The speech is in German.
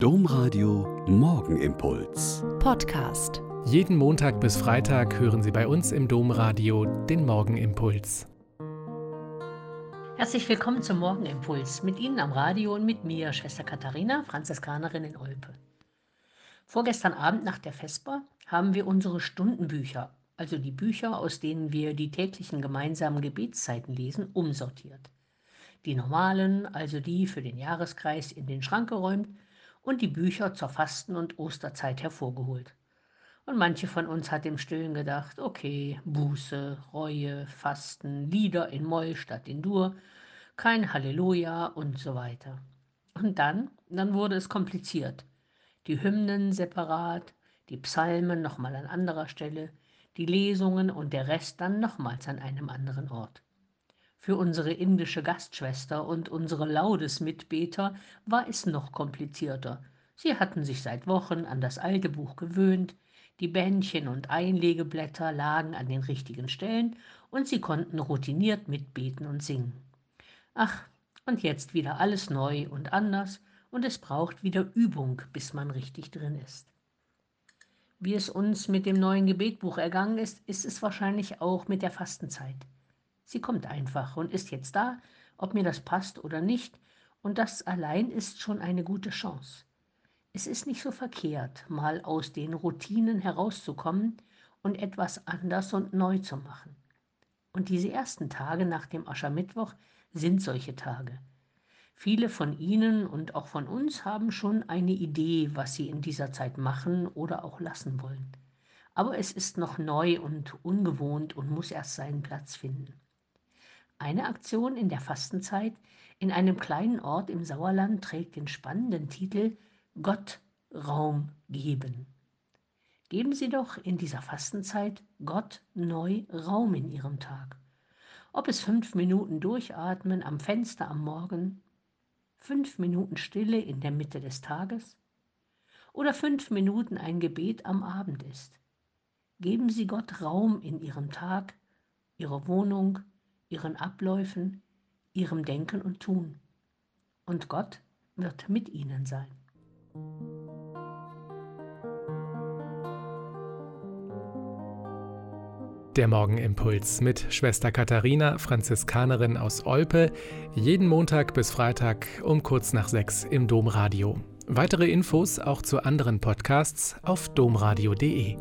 Domradio Morgenimpuls. Podcast. Jeden Montag bis Freitag hören Sie bei uns im Domradio den Morgenimpuls. Herzlich willkommen zum Morgenimpuls. Mit Ihnen am Radio und mit mir, Schwester Katharina, Franziskanerin in Olpe. Vorgestern Abend nach der Vesper haben wir unsere Stundenbücher, also die Bücher, aus denen wir die täglichen gemeinsamen Gebetszeiten lesen, umsortiert. Die normalen, also die für den Jahreskreis, in den Schrank geräumt und die Bücher zur Fasten- und Osterzeit hervorgeholt. Und manche von uns hat im Stillen gedacht, okay, Buße, Reue, Fasten, Lieder in Moll statt in Dur, kein Halleluja und so weiter. Und dann, dann wurde es kompliziert. Die Hymnen separat, die Psalmen nochmal an anderer Stelle, die Lesungen und der Rest dann nochmals an einem anderen Ort. Für unsere indische Gastschwester und unsere Laudes-Mitbeter war es noch komplizierter. Sie hatten sich seit Wochen an das alte Buch gewöhnt, die Bändchen und Einlegeblätter lagen an den richtigen Stellen und sie konnten routiniert mitbeten und singen. Ach, und jetzt wieder alles neu und anders und es braucht wieder Übung, bis man richtig drin ist. Wie es uns mit dem neuen Gebetbuch ergangen ist, ist es wahrscheinlich auch mit der Fastenzeit. Sie kommt einfach und ist jetzt da, ob mir das passt oder nicht, und das allein ist schon eine gute Chance. Es ist nicht so verkehrt, mal aus den Routinen herauszukommen und etwas anders und neu zu machen. Und diese ersten Tage nach dem Aschermittwoch sind solche Tage. Viele von Ihnen und auch von uns haben schon eine Idee, was Sie in dieser Zeit machen oder auch lassen wollen. Aber es ist noch neu und ungewohnt und muss erst seinen Platz finden. Eine Aktion in der Fastenzeit in einem kleinen Ort im Sauerland trägt den spannenden Titel Gott Raum geben. Geben Sie doch in dieser Fastenzeit Gott neu Raum in Ihrem Tag. Ob es fünf Minuten Durchatmen am Fenster am Morgen, fünf Minuten Stille in der Mitte des Tages oder fünf Minuten ein Gebet am Abend ist. Geben Sie Gott Raum in Ihrem Tag, Ihrer Wohnung, ihren Abläufen, ihrem Denken und Tun. Und Gott wird mit ihnen sein. Der Morgenimpuls mit Schwester Katharina, Franziskanerin aus Olpe, jeden Montag bis Freitag um kurz nach sechs im Domradio. Weitere Infos auch zu anderen Podcasts auf domradio.de.